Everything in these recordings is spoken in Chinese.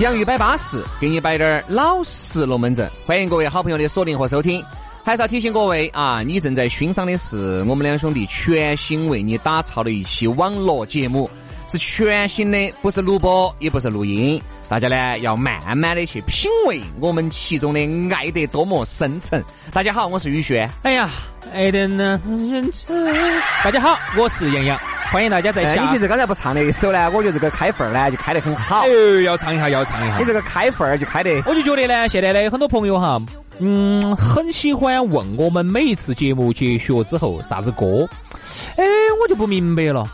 洋芋摆巴士，给你摆点儿老实龙门阵。欢迎各位好朋友的锁定和收听。还是要提醒各位啊，你正在欣赏的是我们两兄弟全新为你打造的一期网络节目，是全新的，不是录播，也不是录音。大家呢要慢慢的去品味我们其中的爱得多么深沉。大家好，我是宇轩。哎呀，爱的呢，大家好，我是杨洋。欢迎大家在下。你其实刚才不唱那一首呢，我觉得这个开份儿呢就开得很好。哎，要唱一下，要唱一下。你这个开份儿就开得。我就觉得呢，现在的很多朋友哈，嗯，很喜欢问我们每一次节目结束之后啥子歌。哎，我就不明白了。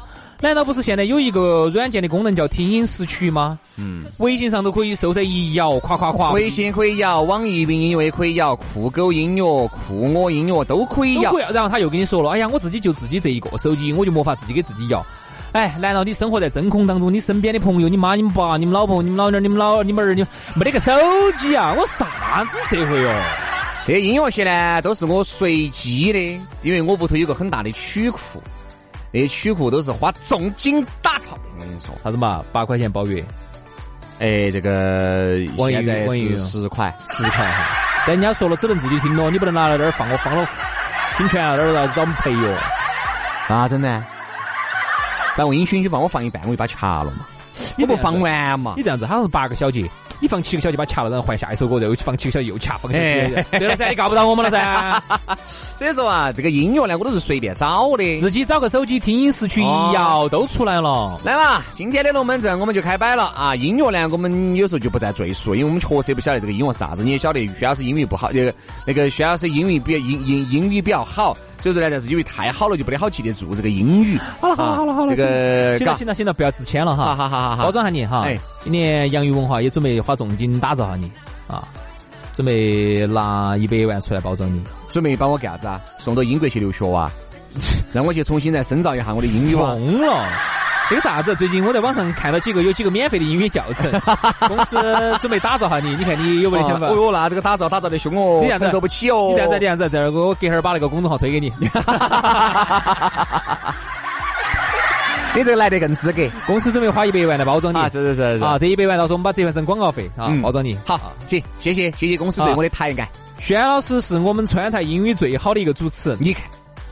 难道不是现在有一个软件的功能叫听音识曲吗？嗯，微信上都可以搜得一摇，夸夸夸。微信可以摇，网易云音乐可以摇，酷狗音乐、酷我音乐都可以摇。然后他又跟你说了，哎呀，我自己就自己这一个手机，我就没法自己给自己摇。哎，难道你生活在真空当中？你身边的朋友，你妈、你们爸、你们老婆、你们老娘、你们老、你们儿女，没得个手机啊？我啥子社会哟？这音乐些呢，都是我随机的，因为我屋头有个很大的曲库。那些曲库都是花重金打造，我跟你说，啥子嘛？八块钱包月，哎，这个现在是十块，十块哈。但人家说了，只能自己听咯，你不能拿来这儿放，我放了听全了，那儿要找我们赔哟。啊真的？但我允许你帮我放一半，我就把它掐了嘛。你不放完嘛？你这样子，好像是八个小节。你放七个小节把掐了，然后换下一首歌，然后放七个小节又掐，放七个小节。对了噻，你告不到我们了噻。所以说啊，这个音乐呢，我都是随便找的，自己找个手机听音识曲一摇都出来了。来嘛，今天的龙门阵我们就开摆了啊！音乐呢，我们有时候就不再赘述，因为我们确实不晓得这个音乐是啥子。你也晓得，薛老师英语不好，那个那个薛老师英语比英英英语比较好，所以说呢，但是因为太好了，就不得好记得住这个英语。好了好了好了好了，这个行了行了行了，不要自谦了哈。好好好好，包装下你哈。今年洋芋文化也准备花重金打造下你啊，准备拿一百万出来包装你，准备把我干啥子啊？送到英国去留学啊？让我去重新再深造一下我的英语哇？疯了！那个啥子？最近我在网上看到几个有几个免费的英语教程，公司准备打造下你，你看你有没得想法？哦哟，那这个打造打造的凶哦，你承受不起哦。你这样子，这样子，这儿我隔会儿把那个公众号推给你。你这个来得更资格，公司准备花一百万来包装你，是是是是啊，这一百万到时候我们把折换成广告费啊，包装你。好，行，谢谢谢谢公司对我的抬爱。轩老师是我们川台英语最好的一个主持人，你看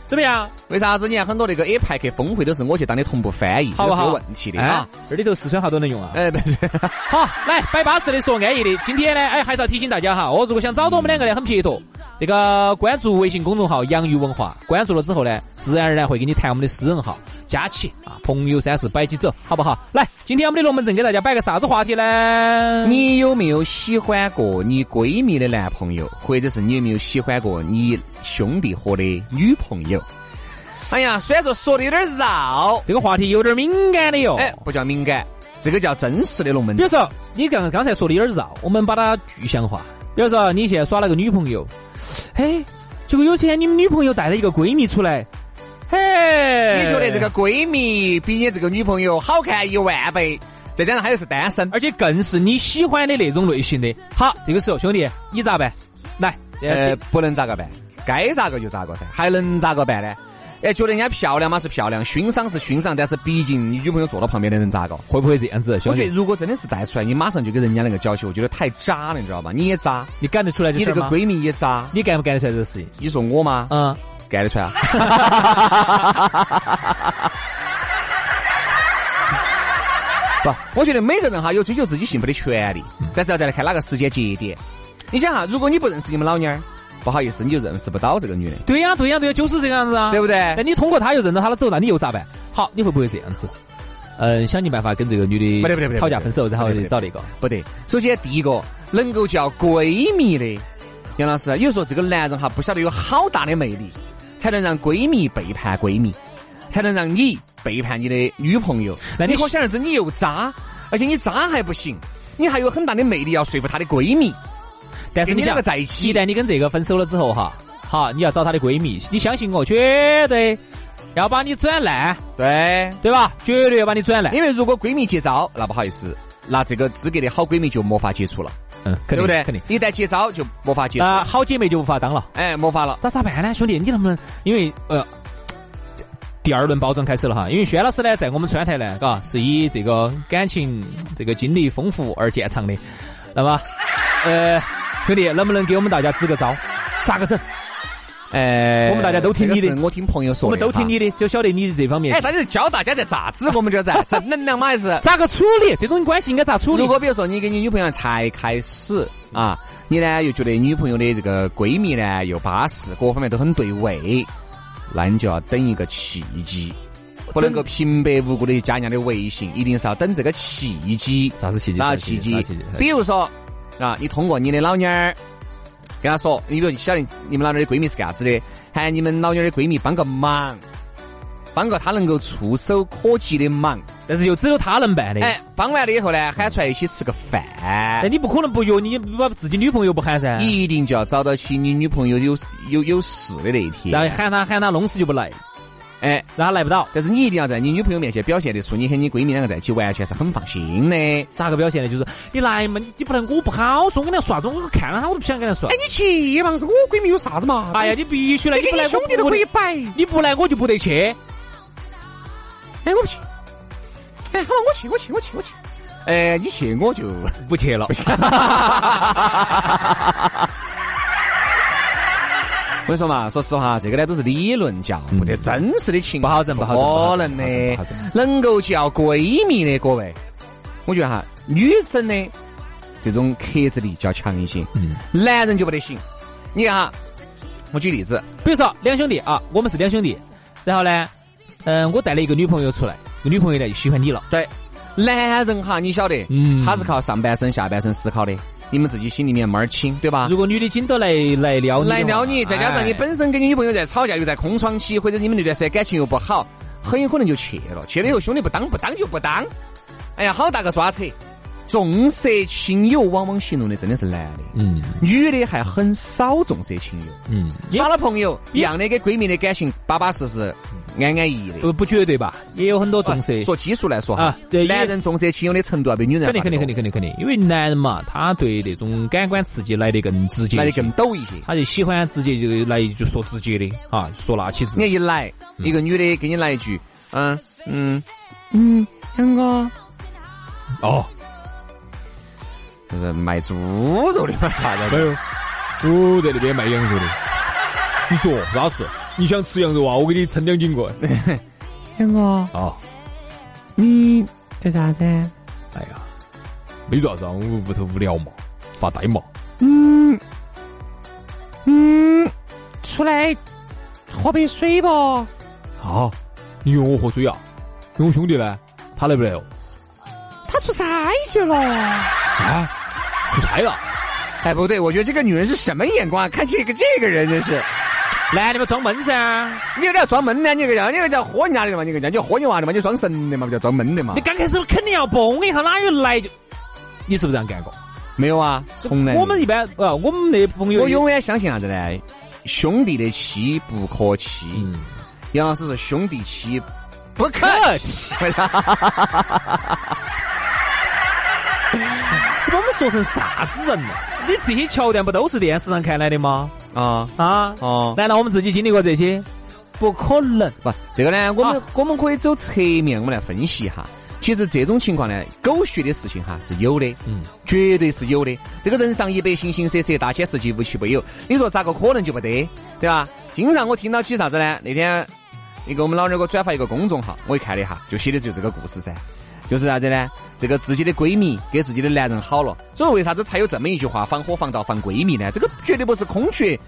怎么样？为啥子？你看很多那个 A 派克峰会都是我去当的同步翻译，好不好？有问题的啊，这里头四川话都能用啊。哎，不是。好，来摆巴适的说安逸的。今天呢，哎，还是要提醒大家哈，我，如果想找到我们两个呢，很撇脱。这个关注微信公众号“洋芋文化”，关注了之后呢，自然而然会给你弹我们的私人号，加起啊，朋友三四摆起走，好不好？来，今天我们的龙门阵给大家摆个啥子话题呢？你有没有喜欢过你闺蜜的男朋友，或者是你有没有喜欢过你兄弟伙的女朋友？哎呀，虽然说说的有点绕，这个话题有点敏感的哟。哎，不叫敏感，这个叫真实的龙门阵。比如说，你刚刚才说的有点绕，我们把它具象化。比如说，你现在耍了个女朋友。哎，结果有天你们女朋友带了一个闺蜜出来，嘿，你觉得这个闺蜜比你这个女朋友好看一万倍，再加上她又是单身，而且更是你喜欢的那种类型的。好，这个时候兄弟，你咋办？来，呃，不能咋个办，该咋个就咋个噻，还能咋个办呢？哎，觉得人家漂亮嘛是漂亮，欣赏是欣赏，但是毕竟你女朋友坐到旁边的人咋个？会不会这样子？我觉得如果真的是带出来，你马上就给人家那个娇气，我觉得太渣了，你知道吧？你也渣，你干得出来？你那个闺蜜也渣，你干不干得出来这个事情？你说我吗？嗯，干得出来啊。不，我觉得每个人哈有追求自己幸福的权利，但是要再来看哪个时间节点。你想哈，如果你不认识你们老娘儿。不好意思，你就认识不到这个女的。对呀，对呀，对呀，就是这个样子啊，对不对？那你通过她又认到她了之后，那你又咋办？好，你会不会这样子？嗯，想尽办法跟这个女的不得不得吵架分手，然后找那个？不得。首先第一个，能够叫闺蜜的，杨老师，有时候这个男人哈不晓得有好大的魅力，才能让闺蜜背叛闺蜜，才能让你背叛你的女朋友。那你可想而知，你又渣，而且你渣还不行，你还有很大的魅力要说服她的闺蜜。但是你两个在一起，一旦你跟这个分手了之后哈，好，你要找她的闺蜜，你相信我，绝对要把你转烂，对对吧？绝对要把你转烂，因为如果闺蜜接招，那不好意思，那这个资格的好闺蜜就没法接触了。嗯，对不对？肯定，一旦接招就没法接啊，好姐妹就无法当了。哎，没法了，那咋办呢？兄弟，你能不能？因为呃，第二轮包装开始了哈。因为轩老师呢，在我们川台呢，嘎，是以这个感情这个经历丰富而见长的。那么，呃，兄弟，能不能给我们大家支个招？咋个整？哎，我们大家都听你的，我听朋友说，我们都听你的，就晓得你这方面。哎，大家教大家在咋子，我们就是正能量嘛，还是咋个处理这种关系应该咋处理？如果比如说你跟你女朋友才开始啊，你呢又觉得女朋友的这个闺蜜呢又巴适，各方面都很对味，那你就要等一个契机，不能够平白无故的加人家的微信，一定是要等这个契机。啥子契机？啥契机？比如说啊，你通过你的老娘儿。跟他说，你比如你晓得你们老娘的闺蜜是干啥子的，喊你们老娘的闺蜜帮个忙，帮个她能够触手可及的忙，但是又只有她能办的。哎，帮完了以后呢，喊出来一起吃个饭。那你不可能不约你把自己女朋友不喊噻？一定就要找到起你女朋友有有有事的那一天。然后喊她喊她弄死就不来。哎，让他来不到，但是你一定要在你女朋友面前表现的出，你和你闺蜜两个在一起完全是很放心的。咋个表现呢？就是你来嘛，你你不能我不好说，我跟他说啥子？我看了他我都不想跟他说。哎，你去嘛，是我闺蜜有啥子嘛？哎呀，你必须来，你跟你兄弟都可以摆，你不来我就不得去。哎，我不去。哎，好，我去，我去，我去，我去。哎，你去我就不去了。我跟你说嘛，说实话，这个呢都是理论教，这真实的情不好整，不好整可能的。能够叫闺蜜的各位，我觉得哈，女生的这种克制力较强一些，嗯，男人就不得行。你看哈，我举例子，比如说两兄弟啊，我们是两兄弟，然后呢，嗯，我带了一个女朋友出来，这个女朋友呢就喜欢你了。对，男人哈，你晓得，嗯，他是靠上半身、下半身思考的。你们自己心里面门儿清，对吧？如果女的紧到来来撩你，来撩你，再加上你本身跟你女朋友在吵架，又在空窗期，或者你们那段时间感情又不好，很有可能就去了。去了以后，兄弟不当不当就不当。哎呀，好大个抓扯！重色轻友往往形容的真的是男的，嗯，女的还很少重色轻友，嗯，耍了朋友一样的，跟闺蜜的感情巴巴适适。安安逸逸的，不不绝对吧？也有很多重色。说基数来说啊，对，男人重色轻友的程度要比女人肯定肯定肯定肯定肯定，因为男人嘛，他对那种感官刺激来得更直接，来得更陡一些，他就喜欢直接就来就说直接的啊，说那起字。你一来，一个女的给你来一句，嗯嗯嗯，杨哥，哦，就是卖猪肉的嘛，没有，我在那边卖羊肉的。你说啥事？你想吃羊肉啊？我给你称两斤过来。杨哥，哦，你在啥子？哎呀，没做啥子，我屋头无聊嘛，发呆嘛。嗯嗯，出来喝杯水不？好，你约我喝水啊？我兄弟呢？他来不来哦？他出差去了。啊？出差了？哎，不对，我觉得这个女人是什么眼光？看这个这个人真是。男的嘛装闷噻，你有点装闷呢，你个叫，你个叫豁人家的嘛，你个叫，你豁你娃的嘛，你装神的嘛，不叫装闷的嘛。你刚开始肯定要蹦一下，哪有来就？你是不是这样干过？没有啊，从来。我们一般呃，我们那朋友，我永远相信啥子呢？兄弟的妻不可欺。杨老师是兄弟妻不可欺。说成啥子人了？你这些桥段不都是电视上看来的吗？啊啊哦！难道我们自己经历过这些？不可能！不，这个呢，我们我们可以走侧面，我们来分析一下。其实这种情况呢，狗血的事情哈是有的，嗯，绝对是有的。这个人上一百，形形色色，大千世界无奇不有。你说咋个可能就不得？对吧？经常我听到起啥子呢？那天一个我们老娘给我转发一个公众号，我一看了一下，就写的就这个故事噻。就是啥子呢？这个自己的闺蜜给自己的男人好了，所以为啥子才有这么一句话“防火防盗防闺蜜”呢？这个绝对不是空穴。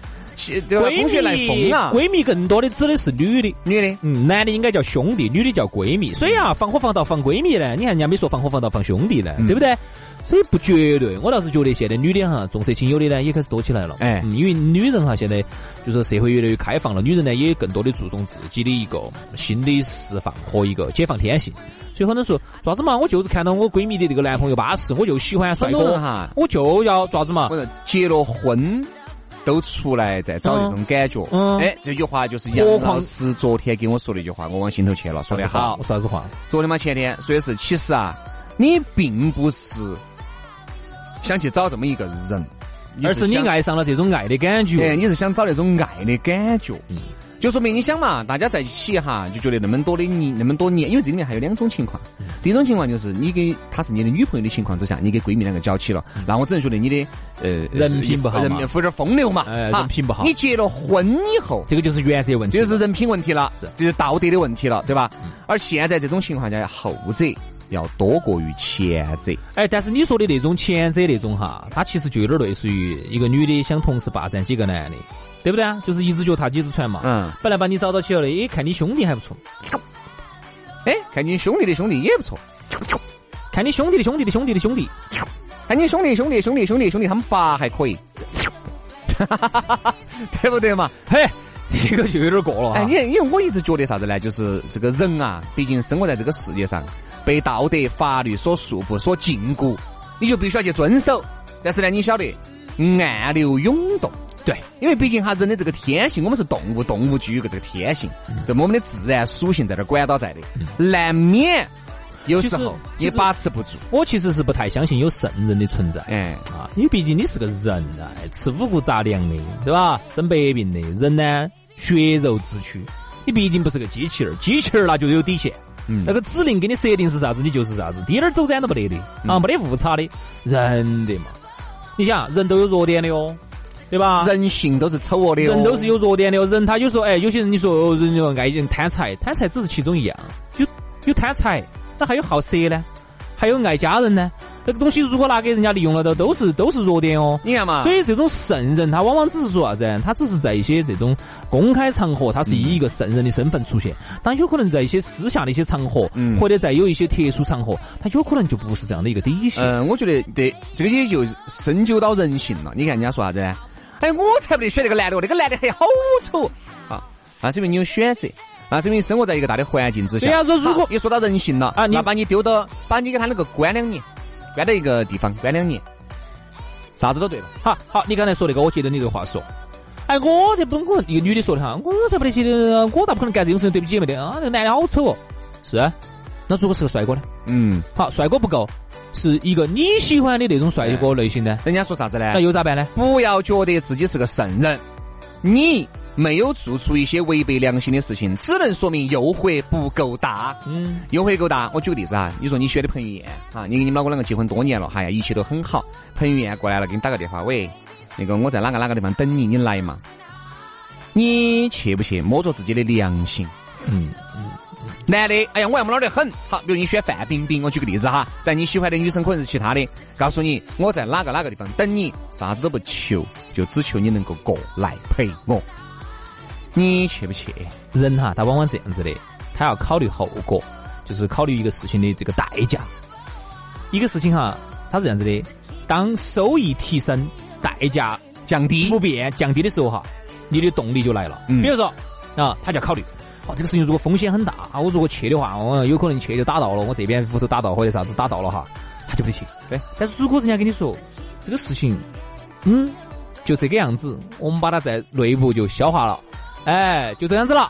对吧？空穴来风啊！闺蜜更多的指的是女的，女的，嗯，男的应该叫兄弟，女的叫闺蜜。所以啊，防火防盗防闺蜜呢，你看人家没说防火防盗防兄弟呢，对不对？所以不绝对，我倒是觉得现在女的哈重色轻友的呢也开始多起来了。哎，因为女人哈现在就是社会越来越开放了，女人呢也更多的注重自己的一个心理释放和一个解放天性。所以很多时候，爪子嘛，我就是看到我闺蜜的这个男朋友巴适，我就喜欢帅哥哈，我就要爪子嘛。结了婚都出来再找这种感觉。嗯，哎，这句话就是杨老师昨天跟我说的一句话，我往心头去了。说的好，啥子话？昨天嘛，前天说的是，其实啊，你并不是。想去找这么一个人，而是你爱上了这种爱的感觉。哎，你是想找那种爱的感觉，嗯，就说明你想嘛，大家在一起哈，就觉得那么多的你，那么多年，因为这里面还有两种情况。第一种情况就是你给她是你的女朋友的情况之下，你给闺蜜两个搅起了，那我只能觉得你的呃人品不好人有点风流嘛，哎，人品不好。你结了婚以后，这个就是原则问题，就是人品问题了，是，就是道德的问题了，对吧？而现在这种情况下，后者。要多过于前者，哎，但是你说的那种前者那种哈，他其实就有点类似于一个女的想同时霸占几个男的，对不对啊？就是一只脚踏几只船嘛。嗯。本来把你找到起了的，哎，看你兄弟还不错。哎，看你兄弟的兄弟也不错。看你兄弟的兄弟的兄弟的兄弟。看你兄弟兄弟兄弟兄弟兄弟他们爸还可以。对不对嘛？嘿，这个就有点过了。哎，你因为我一直觉得啥子呢？就是这个人啊，毕竟生活在这个世界上。被道德法律所束缚、所禁锢，你就必须要去遵守。但是呢，你晓得，暗流涌动，对，因为毕竟哈人的这个天性，我们是动物，动物具有个这个天性，对我们的自然属性在这管到在的，难免有时候也把持不住。我其实是不太相信有圣人的存在，哎。啊，因为毕竟你是个人啊，吃五谷杂粮的，对吧？生百病的人呢，血肉之躯，你毕竟不是个机器人，机器人那就有底线。嗯。那个指令给你设定是啥子，你就是啥子，滴点儿走展都不得的啊，没得误差的，人的嘛。你想，人都有弱点的哦，对吧？人性都是丑恶的，人都是有弱点的。人他有时候，哎，有些人你说人就爱人贪财，贪财只是其中一样，有有贪财，那还有好色呢，还有爱家人呢。这个东西如果拿给人家利用了，都都是都是弱点哦。你看嘛，所以这种圣人他往往只是说啥子？他只是在一些这种公开场合，他是以一个圣人的身份出现。但有可能在一些私下的一些场合，或者在有一些特殊场合，他有可能就不是这样的一个底线。嗯，我觉得对，这个也就深究到人性了。你看人家说啥子？哎，我才不得选那个男的哦，那个男的还好丑啊！那是因为你有选择，那是因为你生活在一个大的环境之下。对呀，说如果一说到人性了啊，那把你丢到，把你给他那个关两年。关到一个地方关两年，啥子都对了。好好，你刚才说那个，我接着你这个话说。哎，我这不我一个女的说的哈，我才不得去的，我咋不可能干这种事？对不起没得啊，那个男的好丑哦。是，那如果是个帅哥呢？嗯，好，帅哥不够，是一个你喜欢的那种帅哥类型的。人家说啥子呢？那又咋办呢？不要觉得自己是个圣人，你。没有做出一些违背良心的事情，只能说明诱惑不够大。嗯，诱惑够大。我举个例子啊，你说你选的彭于晏啊，你跟你们老公两个结婚多年了，哎呀，一切都很好。彭于晏过来了，给你打个电话，喂，那个我在哪个哪个地方等你，你来嘛？你去不去？摸着自己的良心。嗯嗯。男的，哎呀，我要么老的很。好，比如你选范冰冰，我举个例子哈。但你喜欢的女生可能是其他的。告诉你，我在哪个哪个地方等你，啥子都不求，就只求你能够过来陪我。你去不去？人哈，他往往这样子的，他要考虑后果，就是考虑一个事情的这个代价。一个事情哈，他是这样子的：当收益提升，代价降低不变降低的时候哈，你的动力就来了。比如说啊，他就要考虑：哦，这个事情如果风险很大，我如果去的话，我有可能去就打到了，我这边屋头打到或者啥子打到了哈，他就不去。对。但是如果人家跟你说这个事情，嗯，就这个样子，我们把它在内部就消化了。哎，就这样子了，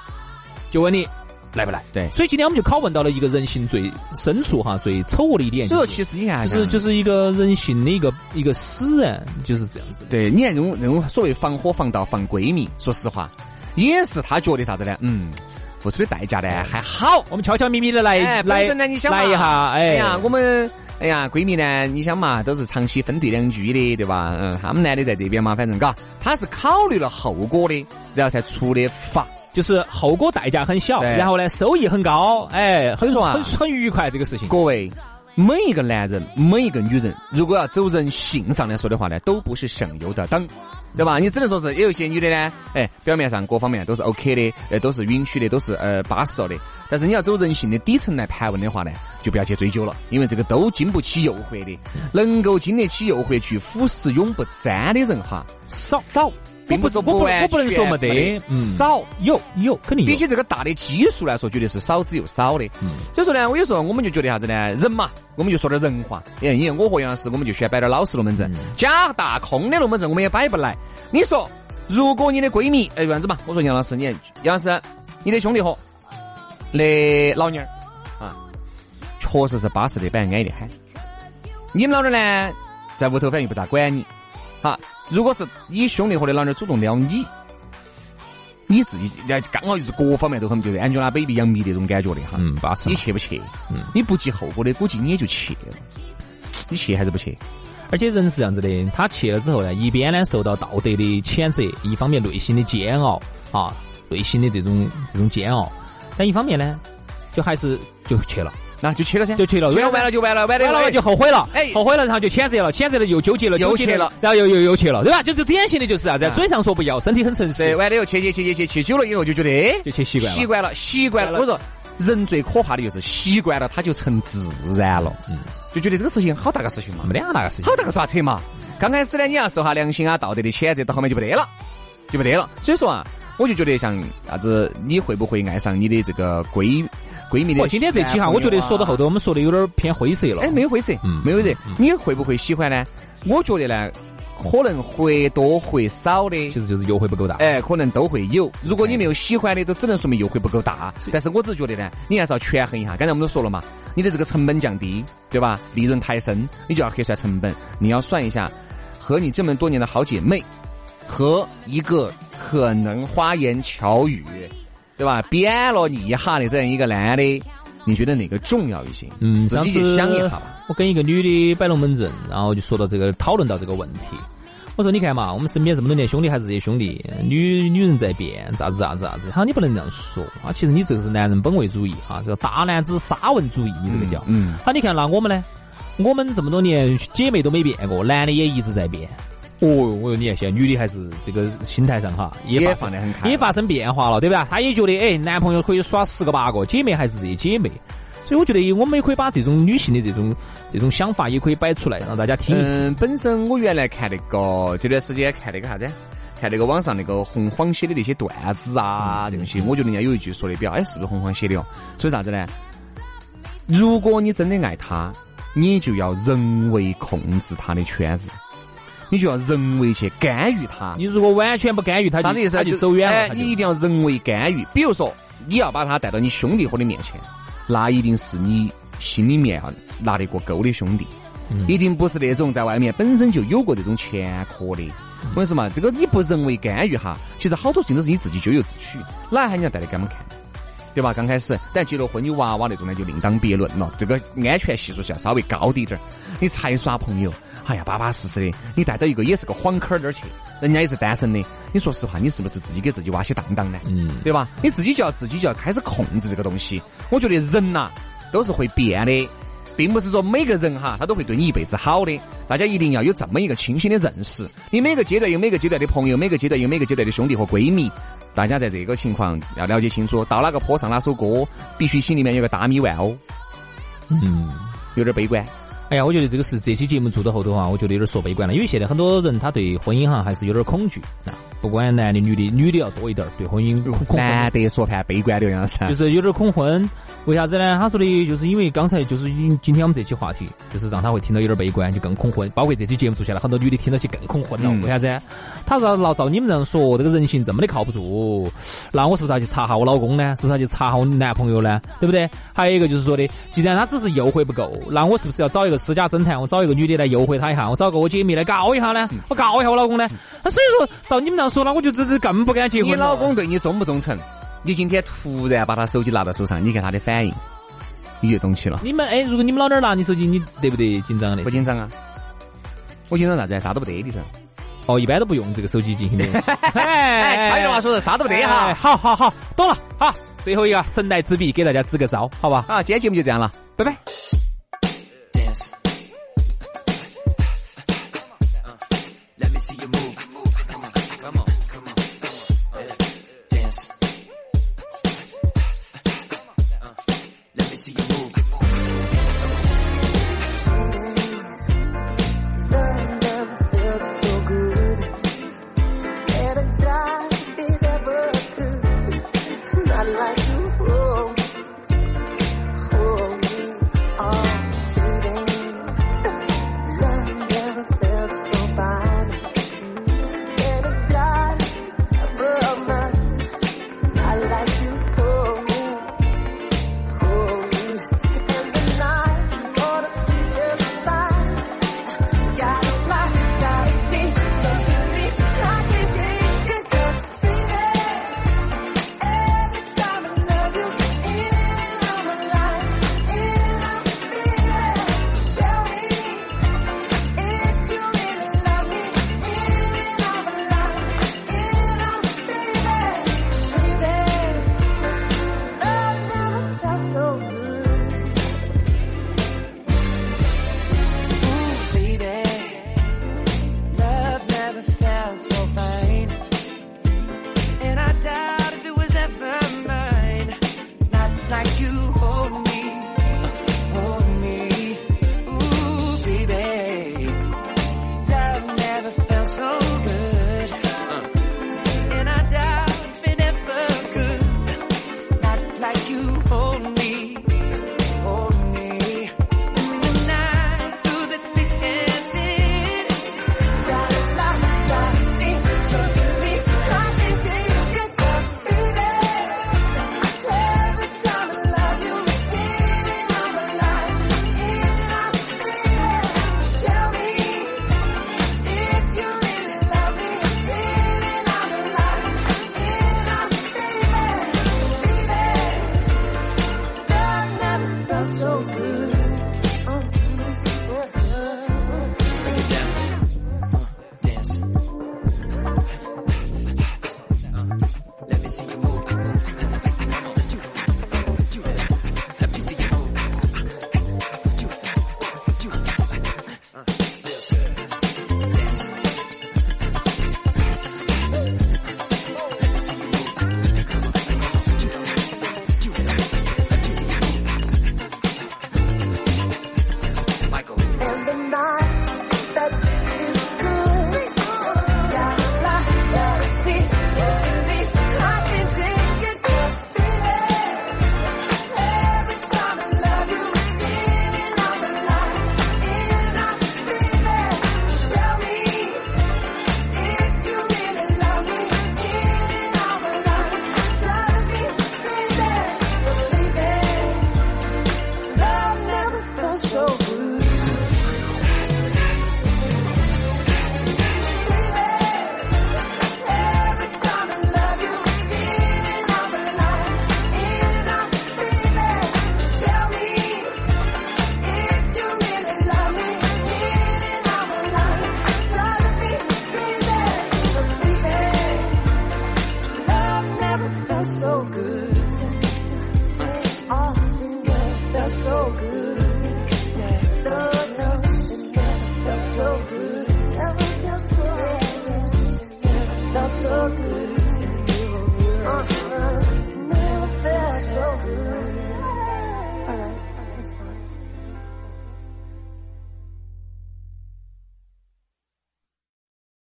就问你来不来？对，所以今天我们就拷问到了一个人性最深处哈、最丑恶的一点。所以说，其实你看，就是就是一个人性的一个一个死人，就是这样子。对，你看这种这种所谓防火防盗防闺蜜，说实话，也是他觉得啥子呢？嗯，付出的代价呢还好，我们悄悄咪咪的来来来一下，哎呀，我们。哎呀，闺蜜呢？你想嘛，都是长期分对两居的，对吧？嗯，他们男的在这边嘛，反正嘎，他是考虑了后果的，然后才出的法，就是后果代价很小，然后呢收益很高，哎，很说很很愉快这个事情。各位，每一个男人，每一个女人，如果要走人性上来说的话呢，都不是省油的灯，对吧？你只能说是有一些女的呢，哎，表面上各方面都是 OK 的，呃，都是允许的，都是呃巴适了的。但是你要走人性的底层来盘问的话呢，就不要去追究了，因为这个都经不起诱惑的。能够经得起诱惑去腐蚀永不沾的人哈，少少。并不是我不我不能说没得少有有肯定比起这个大的基数来说，绝对是少之又少的。所以说呢，我有时候我们就觉得啥子呢？人嘛，我们就说点人话。你看，你看我和杨老师，我们就喜欢摆点老实龙门阵，假大空的龙门阵我们也摆不来。你说，如果你的闺蜜哎，这样子嘛，我说杨老师，你杨老师，你的兄弟伙那老娘儿啊，确实是巴适的摆，安逸的很。你们老娘呢，在屋头反正又不咋管你，好。如果是你兄弟伙的老娘主动撩你，你自己哎刚好就是各方面都很就是 Angelababy 杨幂那种感觉的哈，嗯，巴适。你去不去？嗯，你不计后果的，估计你也就去了。你去还是不去？而且人是这样子的，他去了之后呢，一边呢受到道德的谴责，一方面内心的煎熬啊，内心的这种这种煎熬，但一方面呢，就还是就去了。那就去了噻，就去了，完了完了就完了，完了完了就后悔了，哎，后悔了，然后就谴责了，谴责了又纠结了，又去了，然后又又又去了，对吧？就是典型的就是啥子，嘴上说不要，身体很诚实。完了以后去去去去去去久了以后就觉得，哎，就去习惯了，习惯了，习惯了。我说人最可怕的就是习惯了，他就成自然了，嗯，就觉得这个事情好大个事情嘛，没两大个事情，好大个抓扯嘛。刚开始呢，你要受下良心啊、道德的谴责，到后面就不得了，就不得了。所以说啊，我就觉得像啥子，你会不会爱上你的这个闺？闺蜜的，今天这期哈，我觉得说到后头，我们说的有点偏灰色了。哎，没有灰色，嗯，没有色。你会不会喜欢呢？我觉得呢，可能或多或少的，其实就是优惠不够大。哎，可能都会有。如果你没有喜欢的，都只能说明优惠不够大。但是我只是觉得呢，你还是要权衡一下。刚才我们都说了嘛，你的这个成本降低，对吧？利润抬升，你就要核算成本。你要算一下，和你这么多年的好姐妹，和一个可能花言巧语。对吧？贬了你一下的这样一个男的，你觉得哪个重要一些？嗯，自己想一下吧。我跟一个女的摆龙门阵，然后就说到这个，讨论到这个问题。我说，你看嘛，我们身边这么多年兄弟还是这些兄弟，女女人在变，咋子咋子咋子。好，你不能这样说啊！其实你这个是男人本位主义哈，叫大男子沙文主义，你这个叫。嗯。好，你看那我们呢？我们这么多年姐妹都没变过，男的也一直在变。哦，我说你看，现在女的还是这个心态上哈，也放得很开，也发生变化了，对吧？她也觉得，哎，男朋友可以耍十个八个，姐妹还是这些姐妹，所以我觉得我们也可以把这种女性的这种这种想法也可以摆出来，让大家听。嗯，本身我原来看那个这段时间看那个啥子，看那个网上那个洪荒写的那些段子啊，这东西，我觉得人家有一句说的比较，哎，是不是洪荒写的哦？所以啥子呢？如果你真的爱他，你就要人为控制他的圈子。你就要人为去干预他。你如果完全不干预他，啥子意思？他就走远了。你一定要人为干预。比如说，你要把他带到你兄弟伙的面前，那一定是你心里面要拿得过钩的兄弟，一定不是那种在外面本身就有过这种前科的。我跟你说嘛，这个你不人为干预哈，其实好多事情都是你自己咎由自取。哪喊你要带来给他们看？对吧？刚开始，但结了婚有娃娃那种呢，就另当别论了。这个安全系数是要稍微高一点儿。你才耍朋友，哎呀，巴巴适适的。你带到一个也是个黄坑儿那儿去，人家也是单身的。你说实话，你是不是自己给自己挖些当当呢？嗯，对吧？你自己就要自己就要开始控制这个东西。我觉得人呐，都是会变的。并不是说每个人哈，他都会对你一辈子好的。大家一定要有这么一个清醒的认识。你每个阶段有每个阶段的朋友，每个阶段有每个阶段的兄弟和闺蜜。大家在这个情况要了解清楚。到哪个坡上哪首歌，必须心里面有个大米万哦。嗯，有点悲观。哎呀，我觉得这个是这期节目做到后头啊，我觉得有点说悲观了。因为现在很多人他对婚姻哈还是有点恐惧啊。不管男的女的，女的要多一点对婚姻恐难得说判悲观的样子，就是有点恐婚。为啥子呢？他说的就是因为刚才就是今天我们这期话题，就是让他会听到有点悲观，就更恐婚。包括这期节目做下来，很多女的听到起更恐婚了。为啥子？他说老照你们这样说，这个人性这么的靠不住，那我是不是要去查下我老公呢？是不是要去查下我男朋友呢？对不对？还有一个就是说的，既然他只是诱惑不够，那我是不是要找一个私家侦探？我找一个女的来诱惑他一下？我找个我姐妹来告一下呢？我告一下我老公呢？那所以说，照你们这样说了我就只是更不敢结婚。你老公对你忠不忠诚？你今天突然把他手机拿到手上，你看他的反应，你就懂起了。你们哎，如果你们老点拿你手机，你得不得紧张的？不紧张啊。我紧张啥子？啥都不得，里头。哦，一般都不用这个手机进行的。哎，其一的话说的啥都不得哈。好好好，懂了。好，最后一个，神来之笔，给大家支个招，好吧？啊，今天节目就这样了，拜拜。Come on, come on, come on. Uh, dance. Uh, let me see you.